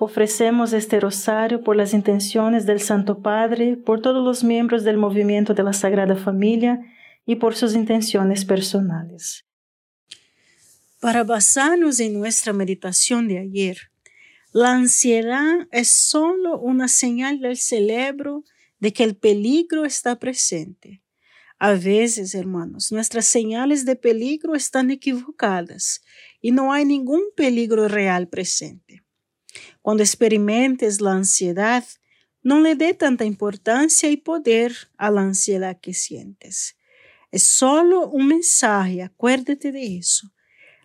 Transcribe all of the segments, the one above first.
Ofrecemos este rosario por las intenciones del Santo Padre, por todos los miembros del movimiento de la Sagrada Familia y por sus intenciones personales. Para basarnos en nuestra meditación de ayer, la ansiedad es solo una señal del cerebro de que el peligro está presente. A veces, hermanos, nuestras señales de peligro están equivocadas y no hay ningún peligro real presente. Cuando experimentes la ansiedad, no le dé tanta importancia y poder a la ansiedad que sientes. Es solo un mensaje, acuérdate de eso.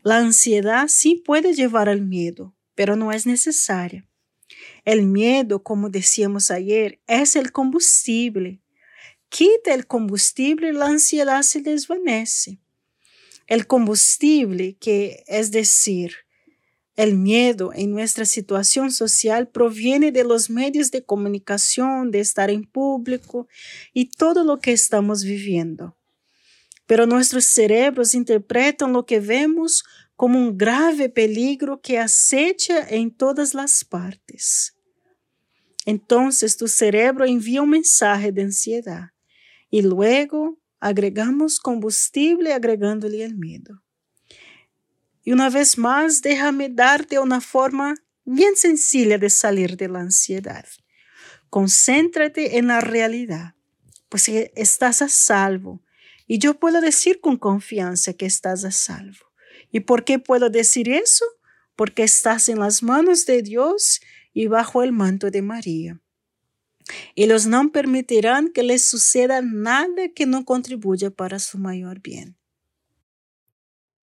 La ansiedad sí puede llevar al miedo, pero no es necesaria. El miedo, como decíamos ayer, es el combustible. Quita el combustible y la ansiedad se desvanece. El combustible, que es decir, el miedo en nuestra situación social proviene de los medios de comunicación, de estar en público y todo lo que estamos viviendo. Pero nuestros cerebros interpretan lo que vemos como un grave peligro que acecha en todas las partes. Entonces tu cerebro envía un mensaje de ansiedad y luego agregamos combustible agregándole el miedo. Y una vez más, déjame darte una forma bien sencilla de salir de la ansiedad. Concéntrate en la realidad, pues estás a salvo. Y yo puedo decir con confianza que estás a salvo. ¿Y por qué puedo decir eso? Porque estás en las manos de Dios y bajo el manto de María. Ellos no permitirán que les suceda nada que no contribuya para su mayor bien.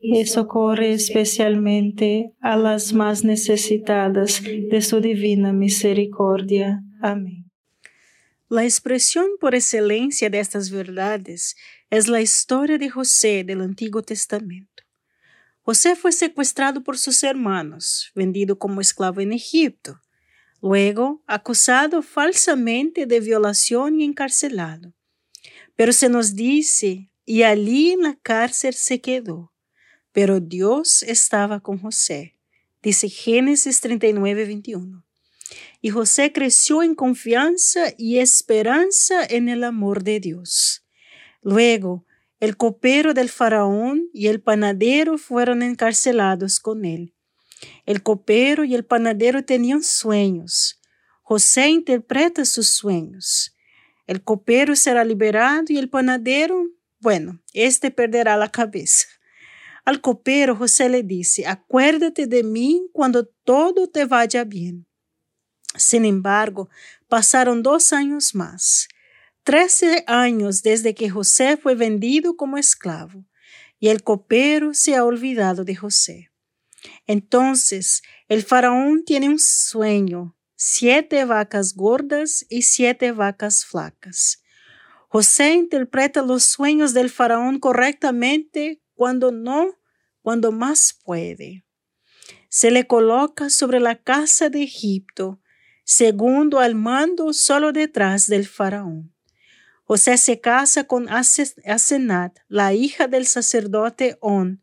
y socorre especialmente a las más necesitadas de su divina misericordia. Amén. La expresión por excelencia de estas verdades es la historia de José del Antiguo Testamento. José fue secuestrado por sus hermanos, vendido como esclavo en Egipto, luego acusado falsamente de violación y encarcelado. Pero se nos dice, y allí en la cárcel se quedó pero Dios estaba con José. Dice Génesis 39, 21. Y José creció en confianza y esperanza en el amor de Dios. Luego, el copero del faraón y el panadero fueron encarcelados con él. El copero y el panadero tenían sueños. José interpreta sus sueños. El copero será liberado y el panadero, bueno, este perderá la cabeza. Al copero José le dice, acuérdate de mí cuando todo te vaya bien. Sin embargo, pasaron dos años más, trece años desde que José fue vendido como esclavo, y el copero se ha olvidado de José. Entonces, el faraón tiene un sueño, siete vacas gordas y siete vacas flacas. José interpreta los sueños del faraón correctamente cuando no, cuando más puede. Se le coloca sobre la casa de Egipto, segundo al mando solo detrás del faraón. José se casa con Asenat, la hija del sacerdote On,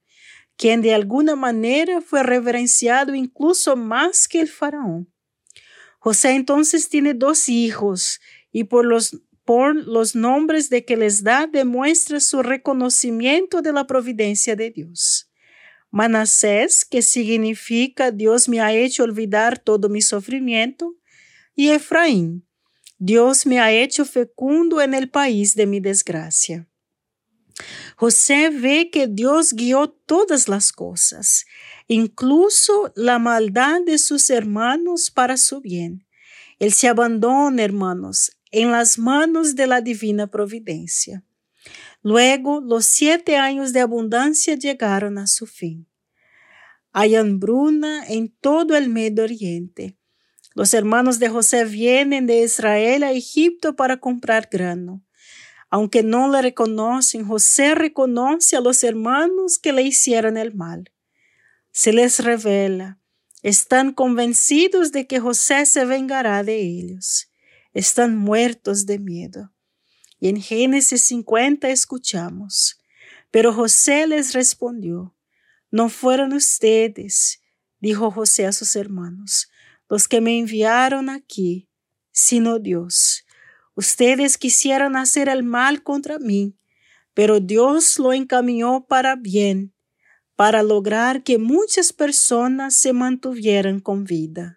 quien de alguna manera fue reverenciado incluso más que el faraón. José entonces tiene dos hijos y por los por los nombres de que les da, demuestra su reconocimiento de la providencia de Dios. Manasés, que significa Dios me ha hecho olvidar todo mi sufrimiento, y Efraín, Dios me ha hecho fecundo en el país de mi desgracia. José ve que Dios guió todas las cosas, incluso la maldad de sus hermanos para su bien. Él se abandona, hermanos, en las manos de la divina providencia. Luego los siete años de abundancia llegaron a su fin. Hay hambruna en todo el Medio Oriente. Los hermanos de José vienen de Israel a Egipto para comprar grano. Aunque no le reconocen, José reconoce a los hermanos que le hicieron el mal. Se les revela. Están convencidos de que José se vengará de ellos están muertos de miedo. Y en Génesis 50 escuchamos, pero José les respondió, no fueron ustedes, dijo José a sus hermanos, los que me enviaron aquí, sino Dios. Ustedes quisieron hacer el mal contra mí, pero Dios lo encaminó para bien, para lograr que muchas personas se mantuvieran con vida.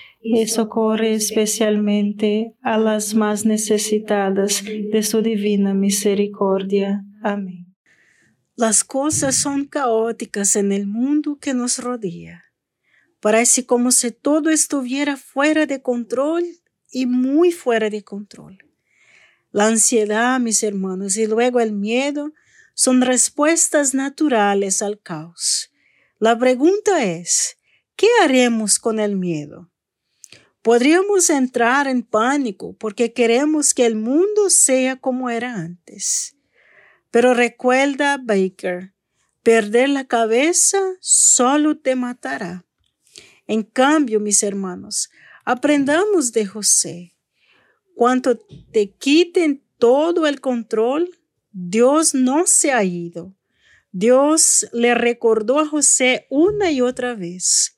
y socorre especialmente a las más necesitadas de su divina misericordia. Amén. Las cosas son caóticas en el mundo que nos rodea. Parece como si todo estuviera fuera de control y muy fuera de control. La ansiedad, mis hermanos, y luego el miedo son respuestas naturales al caos. La pregunta es, ¿qué haremos con el miedo? Podríamos entrar en pánico porque queremos que el mundo sea como era antes. Pero recuerda, Baker, perder la cabeza solo te matará. En cambio, mis hermanos, aprendamos de José. Cuando te quiten todo el control, Dios no se ha ido. Dios le recordó a José una y otra vez,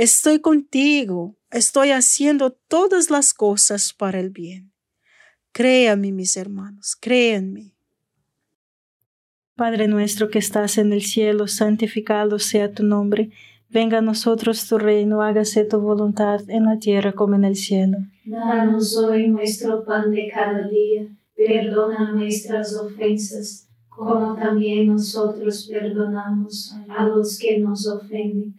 estoy contigo, estoy haciendo todas las cosas para el bien. Créanme, mis hermanos, créanme. Padre nuestro que estás en el cielo, santificado sea tu nombre. Venga a nosotros tu reino, hágase tu voluntad en la tierra como en el cielo. Danos hoy nuestro pan de cada día, perdona nuestras ofensas, como también nosotros perdonamos a los que nos ofenden,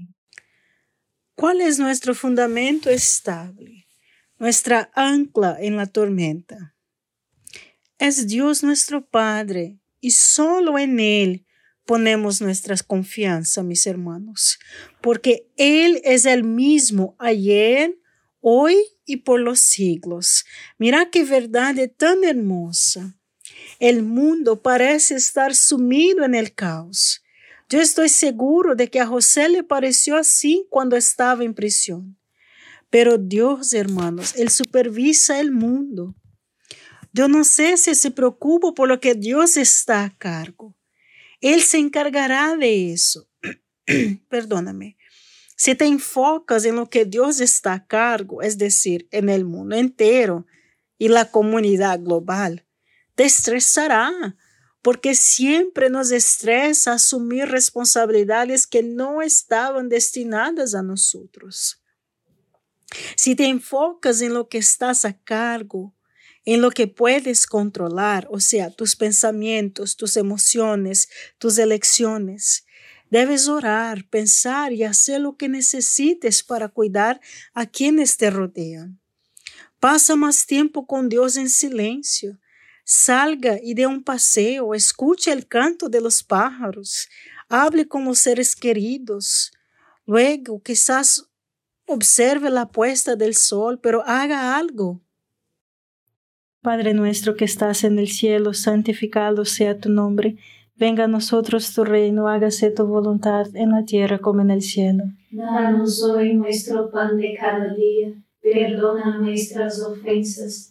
¿Cuál es nuestro fundamento estable? Nuestra ancla en la tormenta. Es Dios nuestro Padre y solo en Él ponemos nuestra confianza, mis hermanos, porque Él es el mismo ayer, hoy y por los siglos. Mira qué verdad tan hermosa. El mundo parece estar sumido en el caos, yo estoy seguro de que a José le pareció así cuando estaba en prisión. Pero Dios, hermanos, Él supervisa el mundo. Yo no sé si se preocupa por lo que Dios está a cargo. Él se encargará de eso. Perdóname. Si te enfocas en lo que Dios está a cargo, es decir, en el mundo entero y la comunidad global, te estresará porque siempre nos estresa asumir responsabilidades que no estaban destinadas a nosotros. Si te enfocas en lo que estás a cargo, en lo que puedes controlar, o sea, tus pensamientos, tus emociones, tus elecciones, debes orar, pensar y hacer lo que necesites para cuidar a quienes te rodean. Pasa más tiempo con Dios en silencio Salga y dé un paseo, escuche el canto de los pájaros, hable con los seres queridos. Luego quizás observe la puesta del sol, pero haga algo. Padre nuestro que estás en el cielo, santificado sea tu nombre. Venga a nosotros tu reino, hágase tu voluntad en la tierra como en el cielo. Danos hoy nuestro pan de cada día, perdona nuestras ofensas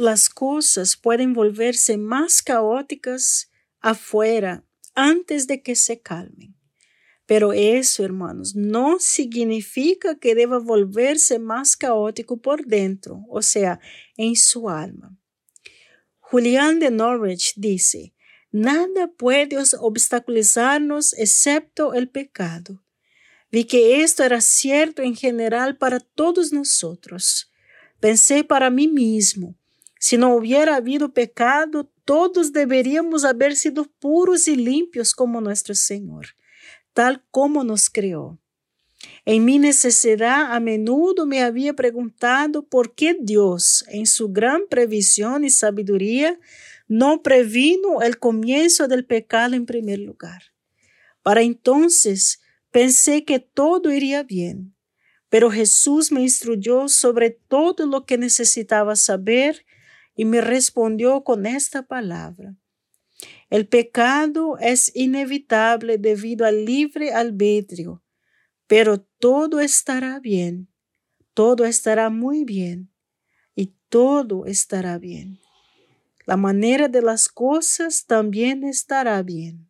Las cosas pueden volverse más caóticas afuera antes de que se calmen. Pero eso, hermanos, no significa que deba volverse más caótico por dentro, o sea, en su alma. Julián de Norwich dice, Nada puede obstaculizarnos excepto el pecado. Vi que esto era cierto en general para todos nosotros. Pensé para mí mismo, si no hubiera habido pecado, todos deberíamos haber sido puros y limpios como nuestro Señor, tal como nos creó. En mi necesidad a menudo me había preguntado por qué Dios, en su gran previsión y sabiduría, no previno el comienzo del pecado en primer lugar. Para entonces pensé que todo iría bien, pero Jesús me instruyó sobre todo lo que necesitaba saber y me respondió con esta palabra. El pecado es inevitable debido al libre albedrío, pero todo estará bien, todo estará muy bien y todo estará bien la manera de las cosas también estará bien.